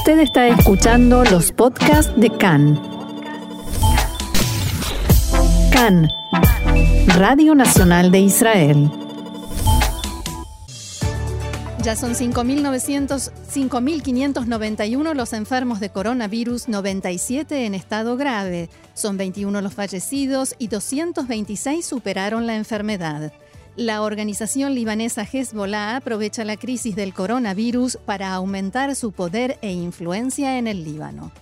Usted está escuchando los podcasts de CAN. CAN, Radio Nacional de Israel. Ya son 5.591 los enfermos de coronavirus, 97 en estado grave. Son 21 los fallecidos y 226 superaron la enfermedad. La organización libanesa Hezbollah aprovecha la crisis del coronavirus para aumentar su poder e influencia en el Líbano.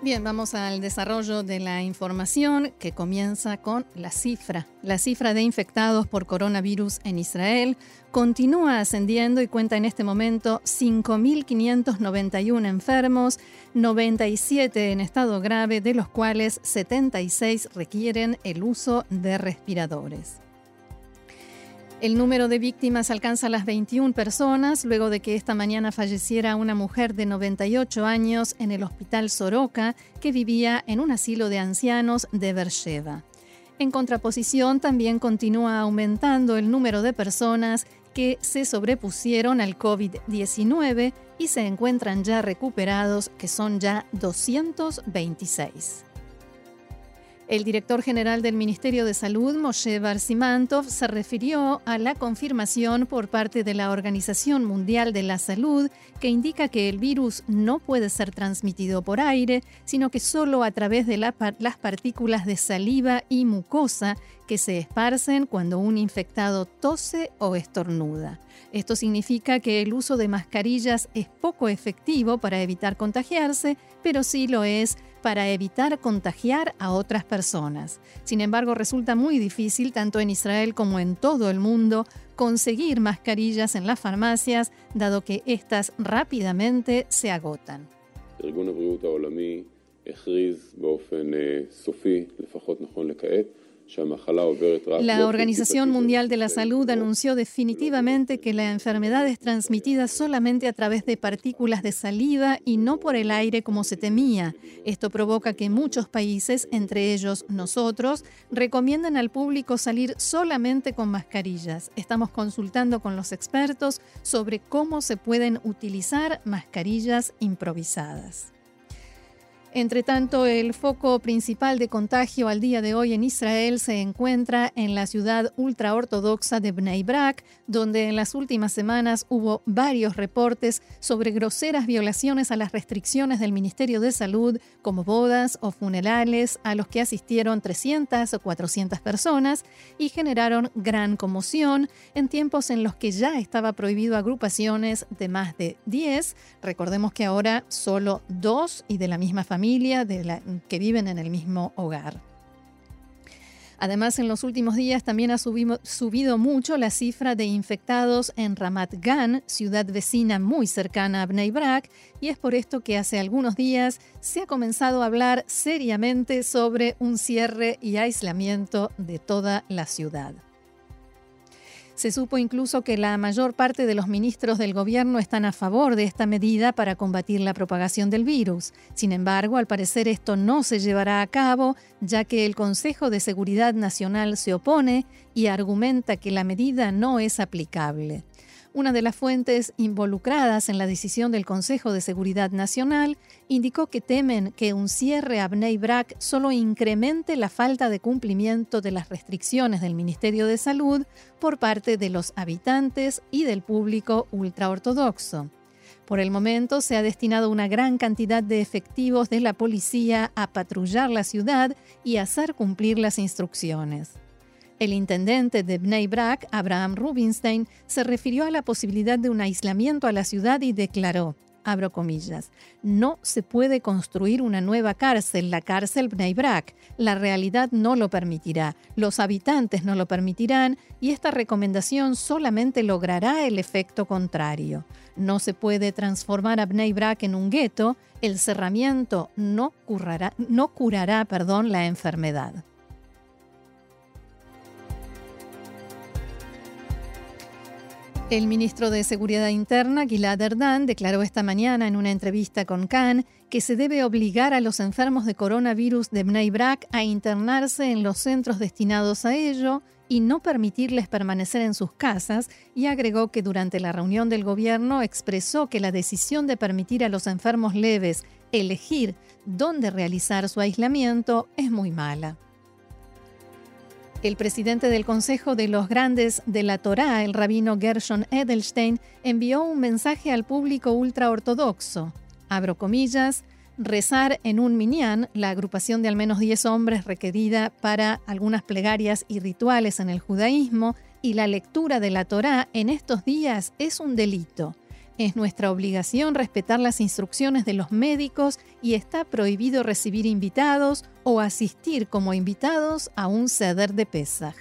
Bien, vamos al desarrollo de la información que comienza con la cifra. La cifra de infectados por coronavirus en Israel continúa ascendiendo y cuenta en este momento 5.591 enfermos, 97 en estado grave, de los cuales 76 requieren el uso de respiradores. El número de víctimas alcanza las 21 personas luego de que esta mañana falleciera una mujer de 98 años en el hospital Soroka que vivía en un asilo de ancianos de Beersheba. En contraposición, también continúa aumentando el número de personas que se sobrepusieron al COVID-19 y se encuentran ya recuperados, que son ya 226. El director general del Ministerio de Salud, Moshe Barsimantov, se refirió a la confirmación por parte de la Organización Mundial de la Salud que indica que el virus no puede ser transmitido por aire, sino que solo a través de las partículas de saliva y mucosa que se esparcen cuando un infectado tose o estornuda. Esto significa que el uso de mascarillas es poco efectivo para evitar contagiarse, pero sí lo es para evitar contagiar a otras personas. Sin embargo, resulta muy difícil, tanto en Israel como en todo el mundo, conseguir mascarillas en las farmacias, dado que éstas rápidamente se agotan. La Organización Mundial de la Salud anunció definitivamente que la enfermedad es transmitida solamente a través de partículas de saliva y no por el aire como se temía. Esto provoca que muchos países, entre ellos nosotros, recomiendan al público salir solamente con mascarillas. Estamos consultando con los expertos sobre cómo se pueden utilizar mascarillas improvisadas. Entre tanto, el foco principal de contagio al día de hoy en Israel se encuentra en la ciudad ultraortodoxa de Bnei Brak, donde en las últimas semanas hubo varios reportes sobre groseras violaciones a las restricciones del Ministerio de Salud, como bodas o funerales a los que asistieron 300 o 400 personas y generaron gran conmoción en tiempos en los que ya estaba prohibido agrupaciones de más de 10. Recordemos que ahora solo dos y de la misma familia de la, que viven en el mismo hogar. Además, en los últimos días también ha subido mucho la cifra de infectados en Ramat Gan, ciudad vecina muy cercana a Bnei Brak, y es por esto que hace algunos días se ha comenzado a hablar seriamente sobre un cierre y aislamiento de toda la ciudad. Se supo incluso que la mayor parte de los ministros del gobierno están a favor de esta medida para combatir la propagación del virus. Sin embargo, al parecer esto no se llevará a cabo, ya que el Consejo de Seguridad Nacional se opone y argumenta que la medida no es aplicable. Una de las fuentes involucradas en la decisión del Consejo de Seguridad Nacional indicó que temen que un cierre a Bnei Brak solo incremente la falta de cumplimiento de las restricciones del Ministerio de Salud por parte de los habitantes y del público ultraortodoxo. Por el momento se ha destinado una gran cantidad de efectivos de la policía a patrullar la ciudad y hacer cumplir las instrucciones. El intendente de Bnei Brak, Abraham Rubinstein, se refirió a la posibilidad de un aislamiento a la ciudad y declaró, abro comillas, no se puede construir una nueva cárcel, la cárcel Bnei Brak. La realidad no lo permitirá, los habitantes no lo permitirán y esta recomendación solamente logrará el efecto contrario. No se puede transformar a Bnei Brak en un gueto, el cerramiento no curará, perdón, la enfermedad. El ministro de Seguridad Interna, Gilad Erdan, declaró esta mañana en una entrevista con Khan que se debe obligar a los enfermos de coronavirus de Bnei Brak a internarse en los centros destinados a ello y no permitirles permanecer en sus casas, y agregó que durante la reunión del gobierno expresó que la decisión de permitir a los enfermos leves elegir dónde realizar su aislamiento es muy mala. El presidente del Consejo de los Grandes de la Torá, el rabino Gershon Edelstein, envió un mensaje al público ultraortodoxo. Abro comillas, rezar en un minyan, la agrupación de al menos 10 hombres requerida para algunas plegarias y rituales en el judaísmo, y la lectura de la Torá en estos días es un delito. Es nuestra obligación respetar las instrucciones de los médicos y está prohibido recibir invitados o asistir como invitados a un ceder de Pesaj.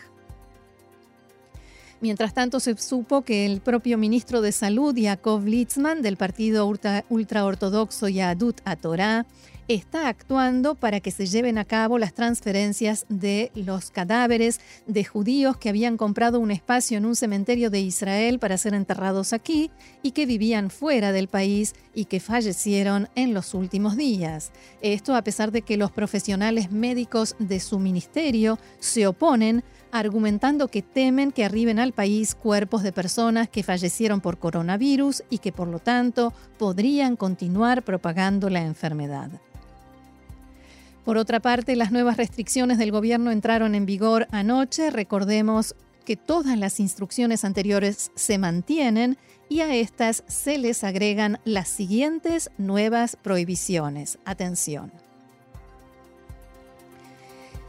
Mientras tanto, se supo que el propio ministro de Salud, Yaakov Litzman, del partido ultraortodoxo Yadut Torah, está actuando para que se lleven a cabo las transferencias de los cadáveres de judíos que habían comprado un espacio en un cementerio de Israel para ser enterrados aquí y que vivían fuera del país y que fallecieron en los últimos días. Esto a pesar de que los profesionales médicos de su ministerio se oponen argumentando que temen que arriben al país cuerpos de personas que fallecieron por coronavirus y que por lo tanto podrían continuar propagando la enfermedad. Por otra parte, las nuevas restricciones del gobierno entraron en vigor anoche. Recordemos que todas las instrucciones anteriores se mantienen y a estas se les agregan las siguientes nuevas prohibiciones. Atención.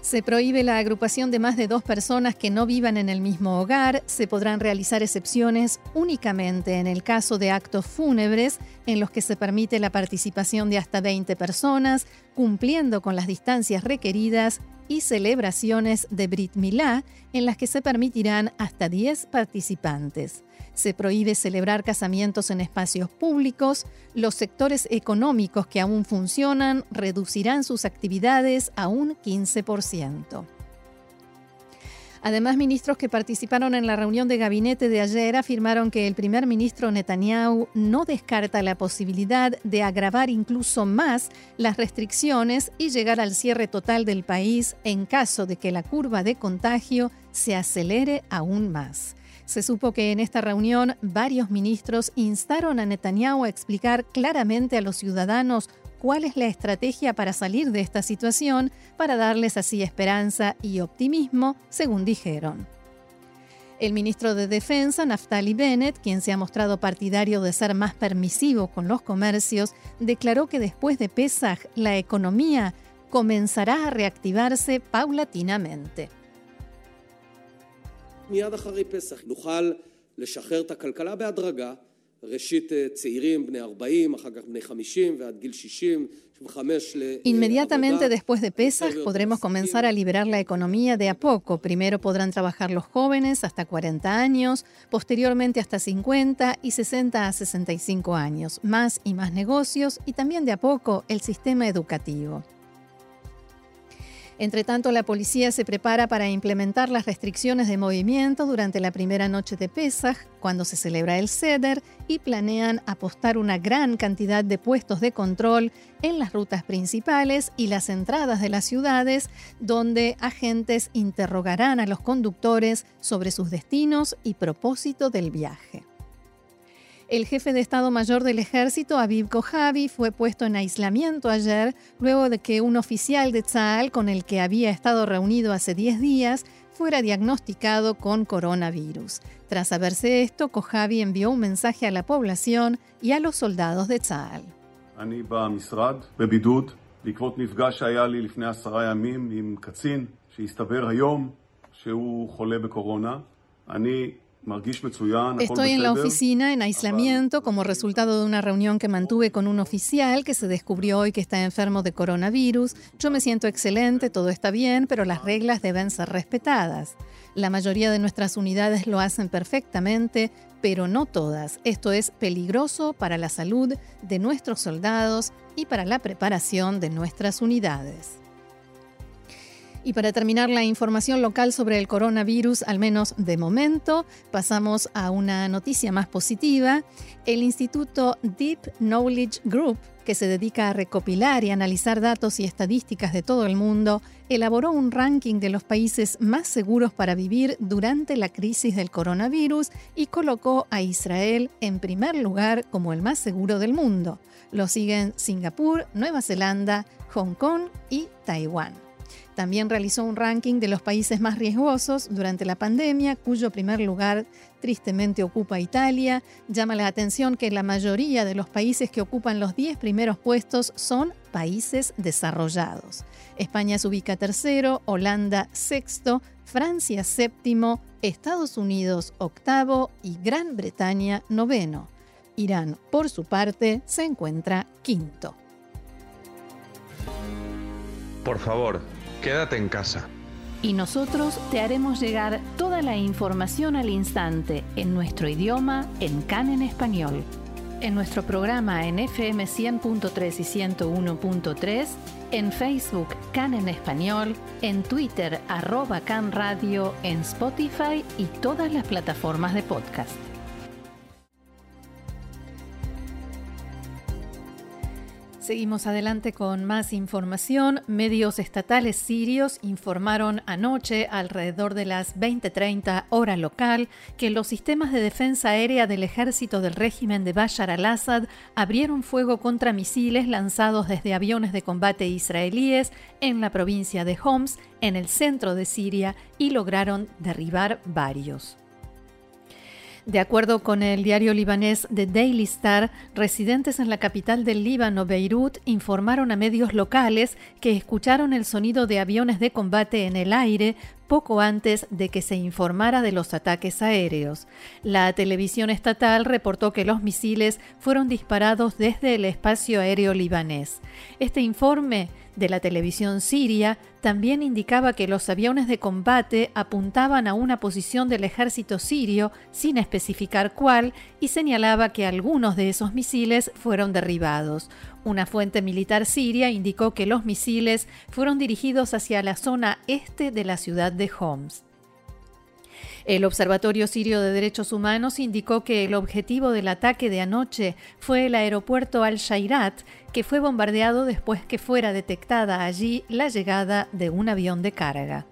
Se prohíbe la agrupación de más de dos personas que no vivan en el mismo hogar. Se podrán realizar excepciones únicamente en el caso de actos fúnebres en los que se permite la participación de hasta 20 personas, cumpliendo con las distancias requeridas y celebraciones de Brit Milá en las que se permitirán hasta 10 participantes. Se prohíbe celebrar casamientos en espacios públicos. Los sectores económicos que aún funcionan reducirán sus actividades a un 15%. Además, ministros que participaron en la reunión de gabinete de ayer afirmaron que el primer ministro Netanyahu no descarta la posibilidad de agravar incluso más las restricciones y llegar al cierre total del país en caso de que la curva de contagio se acelere aún más. Se supo que en esta reunión varios ministros instaron a Netanyahu a explicar claramente a los ciudadanos cuál es la estrategia para salir de esta situación, para darles así esperanza y optimismo, según dijeron. El ministro de Defensa, Naftali Bennett, quien se ha mostrado partidario de ser más permisivo con los comercios, declaró que después de Pesach la economía comenzará a reactivarse paulatinamente. Inmediatamente después de Pesach podremos comenzar a liberar la economía de a poco. Primero podrán trabajar los jóvenes hasta 40 años, posteriormente hasta 50 y 60 a 65 años, más y más negocios y también de a poco el sistema educativo. Entre tanto, la policía se prepara para implementar las restricciones de movimiento durante la primera noche de Pesach, cuando se celebra el Seder, y planean apostar una gran cantidad de puestos de control en las rutas principales y las entradas de las ciudades, donde agentes interrogarán a los conductores sobre sus destinos y propósito del viaje. El jefe de Estado Mayor del Ejército, Aviv Kojavi, fue puesto en aislamiento ayer luego de que un oficial de Tzal con el que había estado reunido hace 10 días fuera diagnosticado con coronavirus. Tras saberse esto, Kojavi envió un mensaje a la población y a los soldados de Tzal. Estoy en la oficina en aislamiento como resultado de una reunión que mantuve con un oficial que se descubrió hoy que está enfermo de coronavirus. Yo me siento excelente, todo está bien, pero las reglas deben ser respetadas. La mayoría de nuestras unidades lo hacen perfectamente, pero no todas. Esto es peligroso para la salud de nuestros soldados y para la preparación de nuestras unidades. Y para terminar la información local sobre el coronavirus, al menos de momento, pasamos a una noticia más positiva. El Instituto Deep Knowledge Group, que se dedica a recopilar y analizar datos y estadísticas de todo el mundo, elaboró un ranking de los países más seguros para vivir durante la crisis del coronavirus y colocó a Israel en primer lugar como el más seguro del mundo. Lo siguen Singapur, Nueva Zelanda, Hong Kong y Taiwán. También realizó un ranking de los países más riesgosos durante la pandemia, cuyo primer lugar tristemente ocupa Italia. Llama la atención que la mayoría de los países que ocupan los 10 primeros puestos son países desarrollados. España se ubica tercero, Holanda sexto, Francia séptimo, Estados Unidos octavo y Gran Bretaña noveno. Irán, por su parte, se encuentra quinto. Por favor, Quédate en casa. Y nosotros te haremos llegar toda la información al instante en nuestro idioma en CAN en español. En nuestro programa en FM 100.3 y 101.3, en Facebook CAN en español, en Twitter arroba CAN Radio, en Spotify y todas las plataformas de podcast. Seguimos adelante con más información. Medios estatales sirios informaron anoche, alrededor de las 20:30 hora local, que los sistemas de defensa aérea del ejército del régimen de Bashar al-Assad abrieron fuego contra misiles lanzados desde aviones de combate israelíes en la provincia de Homs, en el centro de Siria, y lograron derribar varios. De acuerdo con el diario libanés The Daily Star, residentes en la capital del Líbano, Beirut, informaron a medios locales que escucharon el sonido de aviones de combate en el aire poco antes de que se informara de los ataques aéreos. La televisión estatal reportó que los misiles fueron disparados desde el espacio aéreo libanés. Este informe de la televisión siria también indicaba que los aviones de combate apuntaban a una posición del ejército sirio sin especificar cuál y señalaba que algunos de esos misiles fueron derribados. Una fuente militar siria indicó que los misiles fueron dirigidos hacia la zona este de la ciudad de Homs. El Observatorio Sirio de Derechos Humanos indicó que el objetivo del ataque de anoche fue el aeropuerto Al-Shairat, que fue bombardeado después que fuera detectada allí la llegada de un avión de carga.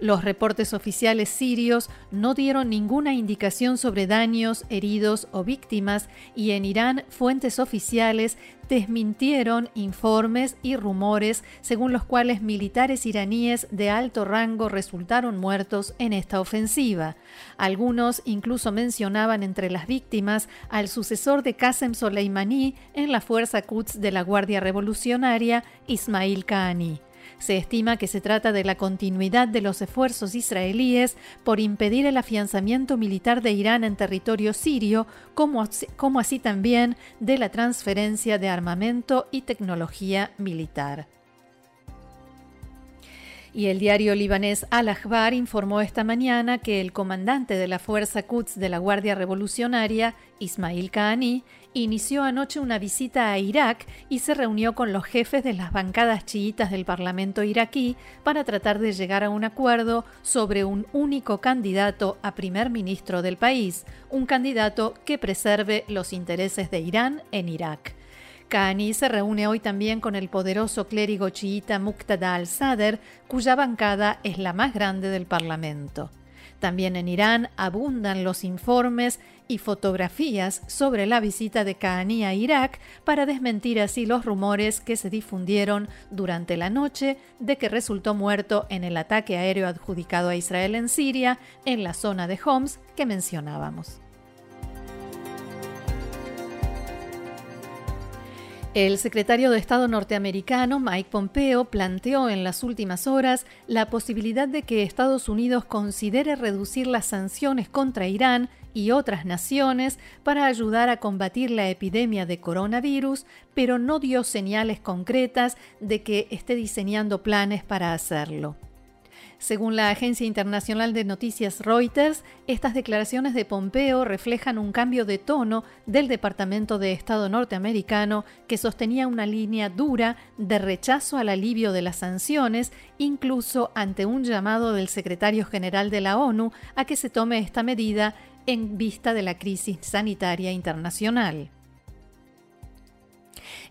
Los reportes oficiales sirios no dieron ninguna indicación sobre daños, heridos o víctimas y en Irán fuentes oficiales desmintieron informes y rumores según los cuales militares iraníes de alto rango resultaron muertos en esta ofensiva. Algunos incluso mencionaban entre las víctimas al sucesor de Qasem Soleimani en la fuerza Quds de la Guardia Revolucionaria, Ismail Kahani. Se estima que se trata de la continuidad de los esfuerzos israelíes por impedir el afianzamiento militar de Irán en territorio sirio, como, así también de la transferencia de armamento y tecnología militar. Y el diario libanés Al-Akhbar informó esta mañana que el comandante de la Fuerza Quds de la Guardia Revolucionaria, Ismail Kahani, inició anoche una visita a Irak y se reunió con los jefes de las bancadas chiitas del Parlamento iraquí para tratar de llegar a un acuerdo sobre un único candidato a primer ministro del país, un candidato que preserve los intereses de Irán en Irak. Khani se reúne hoy también con el poderoso clérigo chiita Muqtada al-Sadr, cuya bancada es la más grande del Parlamento. También en Irán abundan los informes y fotografías sobre la visita de Khani a Irak para desmentir así los rumores que se difundieron durante la noche de que resultó muerto en el ataque aéreo adjudicado a Israel en Siria, en la zona de Homs que mencionábamos. El secretario de Estado norteamericano Mike Pompeo planteó en las últimas horas la posibilidad de que Estados Unidos considere reducir las sanciones contra Irán y otras naciones para ayudar a combatir la epidemia de coronavirus, pero no dio señales concretas de que esté diseñando planes para hacerlo. Según la agencia internacional de noticias Reuters, estas declaraciones de Pompeo reflejan un cambio de tono del Departamento de Estado norteamericano que sostenía una línea dura de rechazo al alivio de las sanciones, incluso ante un llamado del secretario general de la ONU a que se tome esta medida en vista de la crisis sanitaria internacional.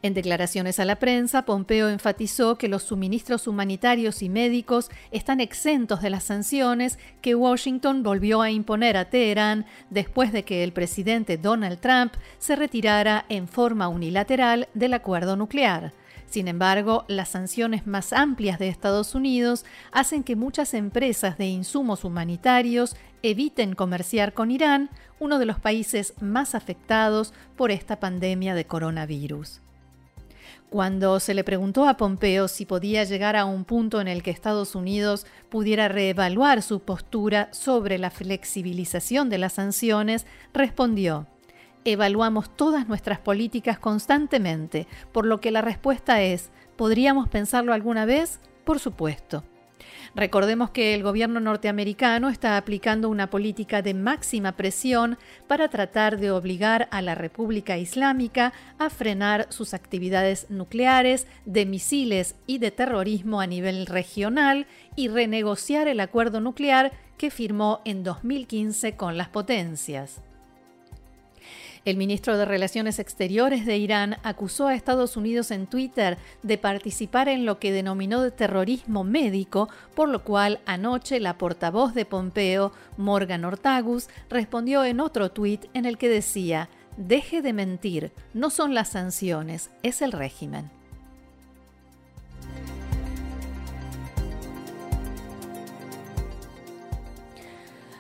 En declaraciones a la prensa, Pompeo enfatizó que los suministros humanitarios y médicos están exentos de las sanciones que Washington volvió a imponer a Teherán después de que el presidente Donald Trump se retirara en forma unilateral del acuerdo nuclear. Sin embargo, las sanciones más amplias de Estados Unidos hacen que muchas empresas de insumos humanitarios eviten comerciar con Irán, uno de los países más afectados por esta pandemia de coronavirus. Cuando se le preguntó a Pompeo si podía llegar a un punto en el que Estados Unidos pudiera reevaluar su postura sobre la flexibilización de las sanciones, respondió, Evaluamos todas nuestras políticas constantemente, por lo que la respuesta es, ¿podríamos pensarlo alguna vez? Por supuesto. Recordemos que el gobierno norteamericano está aplicando una política de máxima presión para tratar de obligar a la República Islámica a frenar sus actividades nucleares, de misiles y de terrorismo a nivel regional y renegociar el acuerdo nuclear que firmó en 2015 con las potencias. El ministro de Relaciones Exteriores de Irán acusó a Estados Unidos en Twitter de participar en lo que denominó de terrorismo médico, por lo cual anoche la portavoz de Pompeo, Morgan Ortagus, respondió en otro tuit en el que decía, Deje de mentir, no son las sanciones, es el régimen.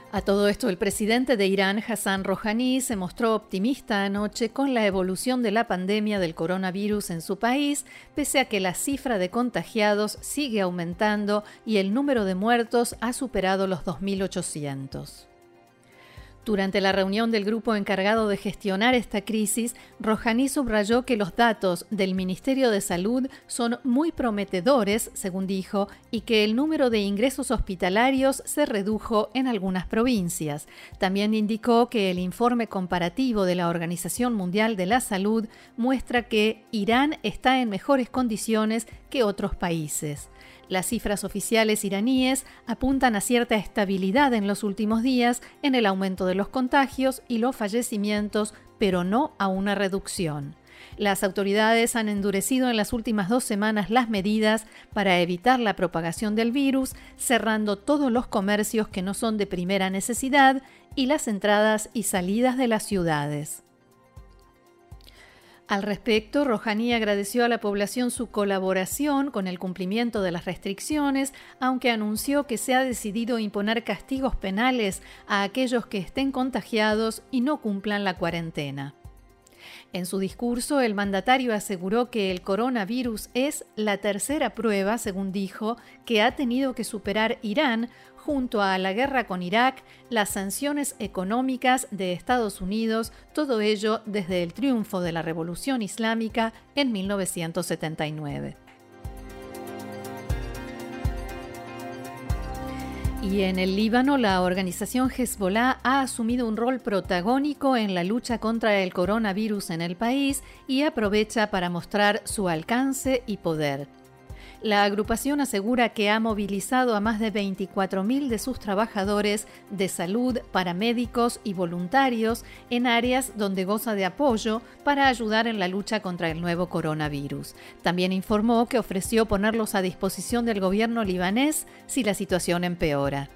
A todo esto, el presidente de Irán, Hassan Rouhani, se mostró optimista anoche con la evolución de la pandemia del coronavirus en su país, pese a que la cifra de contagiados sigue aumentando y el número de muertos ha superado los 2.800. Durante la reunión del grupo encargado de gestionar esta crisis, Rouhani subrayó que los datos del Ministerio de Salud son muy prometedores, según dijo, y que el número de ingresos hospitalarios se redujo en algunas provincias. También indicó que el informe comparativo de la Organización Mundial de la Salud muestra que Irán está en mejores condiciones que otros países. Las cifras oficiales iraníes apuntan a cierta estabilidad en los últimos días en el aumento de los contagios y los fallecimientos, pero no a una reducción. Las autoridades han endurecido en las últimas dos semanas las medidas para evitar la propagación del virus, cerrando todos los comercios que no son de primera necesidad y las entradas y salidas de las ciudades. Al respecto, Rouhani agradeció a la población su colaboración con el cumplimiento de las restricciones, aunque anunció que se ha decidido imponer castigos penales a aquellos que estén contagiados y no cumplan la cuarentena. En su discurso, el mandatario aseguró que el coronavirus es la tercera prueba, según dijo, que ha tenido que superar Irán junto a la guerra con Irak, las sanciones económicas de Estados Unidos, todo ello desde el triunfo de la Revolución Islámica en 1979. Y en el Líbano, la organización Hezbollah ha asumido un rol protagónico en la lucha contra el coronavirus en el país y aprovecha para mostrar su alcance y poder. La agrupación asegura que ha movilizado a más de 24.000 de sus trabajadores de salud, paramédicos y voluntarios en áreas donde goza de apoyo para ayudar en la lucha contra el nuevo coronavirus. También informó que ofreció ponerlos a disposición del gobierno libanés si la situación empeora.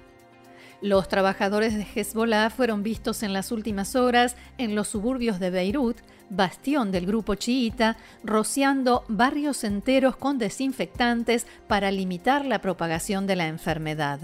Los trabajadores de Hezbollah fueron vistos en las últimas horas en los suburbios de Beirut, bastión del grupo chiita, rociando barrios enteros con desinfectantes para limitar la propagación de la enfermedad.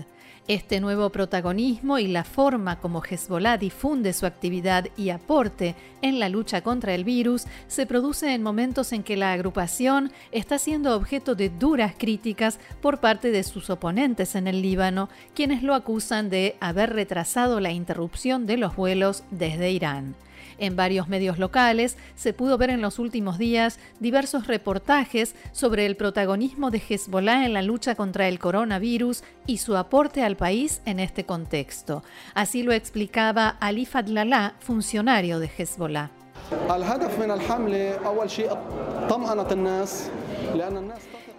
Este nuevo protagonismo y la forma como Hezbollah difunde su actividad y aporte en la lucha contra el virus se produce en momentos en que la agrupación está siendo objeto de duras críticas por parte de sus oponentes en el Líbano, quienes lo acusan de haber retrasado la interrupción de los vuelos desde Irán. En varios medios locales se pudo ver en los últimos días diversos reportajes sobre el protagonismo de Hezbollah en la lucha contra el coronavirus y su aporte al país en este contexto. Así lo explicaba Ali Fadlallah, funcionario de Hezbollah.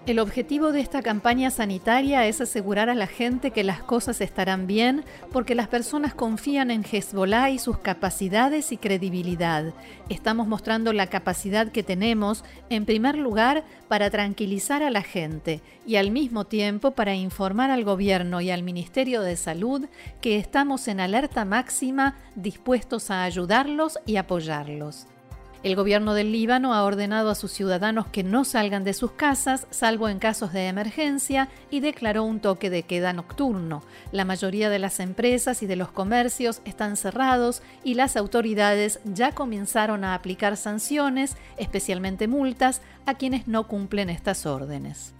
El objetivo de esta campaña sanitaria es asegurar a la gente que las cosas estarán bien porque las personas confían en Hezbollah y sus capacidades y credibilidad. Estamos mostrando la capacidad que tenemos, en primer lugar, para tranquilizar a la gente y al mismo tiempo para informar al gobierno y al Ministerio de Salud que estamos en alerta máxima dispuestos a ayudarlos y apoyarlos. El gobierno del Líbano ha ordenado a sus ciudadanos que no salgan de sus casas, salvo en casos de emergencia, y declaró un toque de queda nocturno. La mayoría de las empresas y de los comercios están cerrados y las autoridades ya comenzaron a aplicar sanciones, especialmente multas, a quienes no cumplen estas órdenes.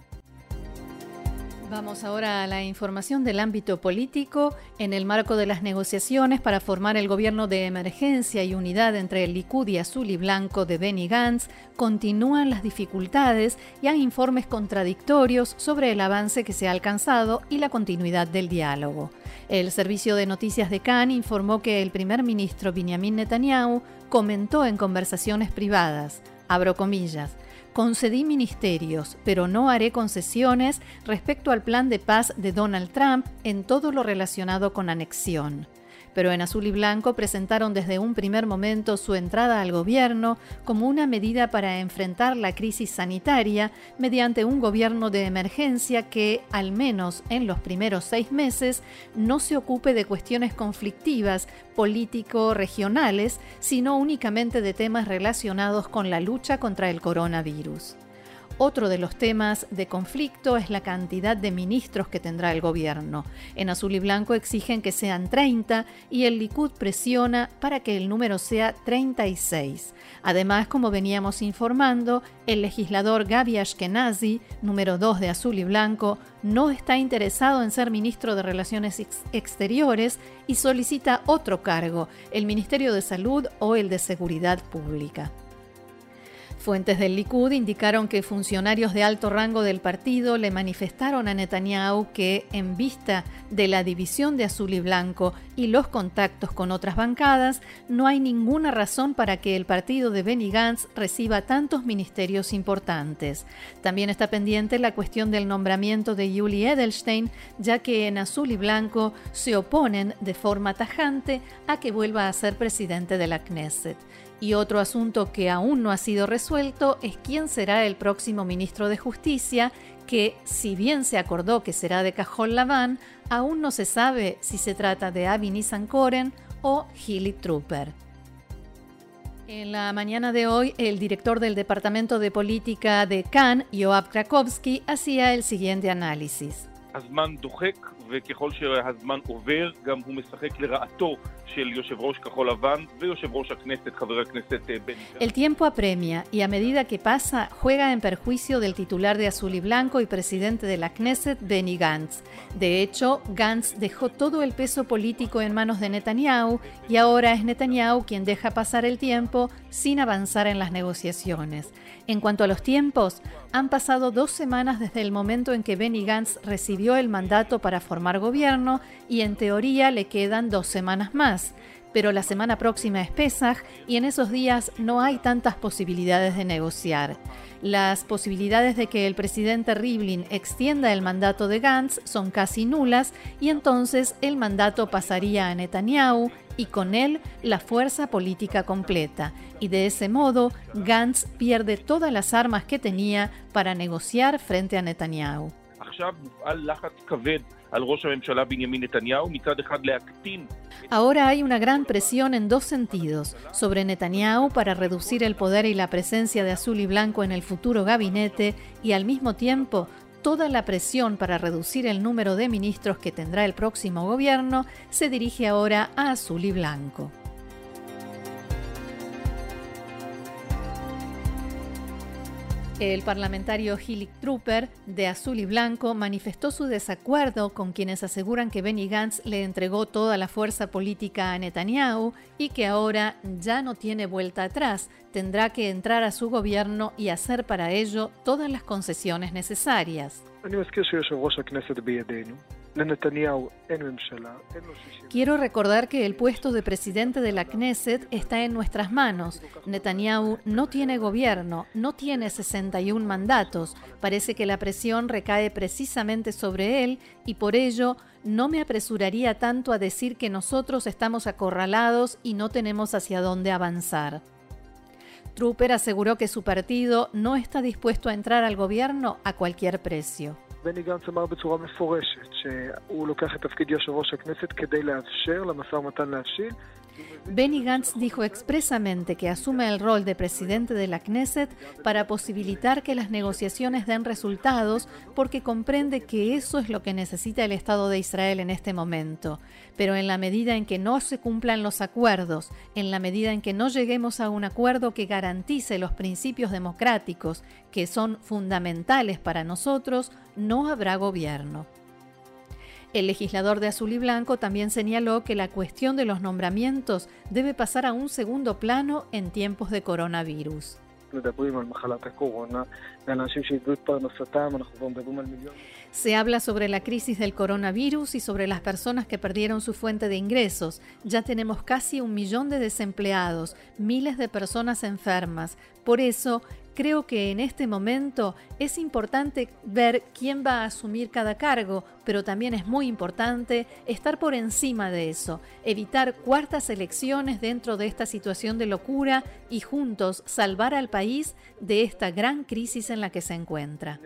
Vamos ahora a la información del ámbito político. En el marco de las negociaciones para formar el gobierno de emergencia y unidad entre el Likud y Azul y Blanco de Benny Gantz, continúan las dificultades y hay informes contradictorios sobre el avance que se ha alcanzado y la continuidad del diálogo. El servicio de noticias de Cannes informó que el primer ministro Benjamin Netanyahu comentó en conversaciones privadas, abro comillas, concedí ministerios, pero no haré concesiones respecto al plan de paz de Donald Trump en todo lo relacionado con anexión pero en azul y blanco presentaron desde un primer momento su entrada al gobierno como una medida para enfrentar la crisis sanitaria mediante un gobierno de emergencia que, al menos en los primeros seis meses, no se ocupe de cuestiones conflictivas político-regionales, sino únicamente de temas relacionados con la lucha contra el coronavirus. Otro de los temas de conflicto es la cantidad de ministros que tendrá el gobierno. En azul y blanco exigen que sean 30 y el Likud presiona para que el número sea 36. Además, como veníamos informando, el legislador Gaby Ashkenazi, número 2 de azul y blanco, no está interesado en ser ministro de Relaciones Exteriores y solicita otro cargo, el Ministerio de Salud o el de Seguridad Pública. Fuentes del Likud indicaron que funcionarios de alto rango del partido le manifestaron a Netanyahu que, en vista de la división de azul y blanco y los contactos con otras bancadas, no hay ninguna razón para que el partido de Benny Gantz reciba tantos ministerios importantes. También está pendiente la cuestión del nombramiento de Yuli Edelstein, ya que en azul y blanco se oponen de forma tajante a que vuelva a ser presidente de la Knesset. Y otro asunto que aún no ha sido resuelto es quién será el próximo ministro de Justicia, que si bien se acordó que será de Cajol Laván, aún no se sabe si se trata de Avi Nissankoren o Hilly Trooper. En la mañana de hoy, el director del Departamento de Política de Cannes, Joab Krakowski, hacía el siguiente análisis. El tiempo apremia y a medida que pasa juega en perjuicio del titular de azul y blanco y presidente de la Knesset, Benny Gantz. De hecho, Gantz dejó todo el peso político en manos de Netanyahu y ahora es Netanyahu quien deja pasar el tiempo sin avanzar en las negociaciones. En cuanto a los tiempos, han pasado dos semanas desde el momento en que Benny Gantz recibió el mandato para formar gobierno y en teoría le quedan dos semanas más. Pero la semana próxima es Pesach y en esos días no hay tantas posibilidades de negociar. Las posibilidades de que el presidente Rivlin extienda el mandato de Gantz son casi nulas y entonces el mandato pasaría a Netanyahu y con él la fuerza política completa. Y de ese modo, Gantz pierde todas las armas que tenía para negociar frente a Netanyahu. Ahora hay una gran presión en dos sentidos sobre Netanyahu para reducir el poder y la presencia de azul y blanco en el futuro gabinete y al mismo tiempo toda la presión para reducir el número de ministros que tendrá el próximo gobierno se dirige ahora a azul y blanco. El parlamentario Hillik Trooper, de azul y blanco, manifestó su desacuerdo con quienes aseguran que Benny Gantz le entregó toda la fuerza política a Netanyahu y que ahora ya no tiene vuelta atrás, tendrá que entrar a su gobierno y hacer para ello todas las concesiones necesarias. Quiero recordar que el puesto de presidente de la Knesset está en nuestras manos. Netanyahu no tiene gobierno, no tiene 61 mandatos. Parece que la presión recae precisamente sobre él y por ello no me apresuraría tanto a decir que nosotros estamos acorralados y no tenemos hacia dónde avanzar. Trooper aseguró que su partido no está dispuesto a entrar al gobierno a cualquier precio. בני גנץ אמר בצורה מפורשת שהוא לוקח את תפקיד יושב ראש הכנסת כדי לאפשר למשא ומתן להבשיל Benny Gantz dijo expresamente que asume el rol de presidente de la Knesset para posibilitar que las negociaciones den resultados porque comprende que eso es lo que necesita el Estado de Israel en este momento. Pero en la medida en que no se cumplan los acuerdos, en la medida en que no lleguemos a un acuerdo que garantice los principios democráticos que son fundamentales para nosotros, no habrá gobierno. El legislador de Azul y Blanco también señaló que la cuestión de los nombramientos debe pasar a un segundo plano en tiempos de coronavirus. Se habla sobre la crisis del coronavirus y sobre las personas que perdieron su fuente de ingresos. Ya tenemos casi un millón de desempleados, miles de personas enfermas. Por eso, Creo que en este momento es importante ver quién va a asumir cada cargo, pero también es muy importante estar por encima de eso, evitar cuartas elecciones dentro de esta situación de locura y juntos salvar al país de esta gran crisis en la que se encuentra.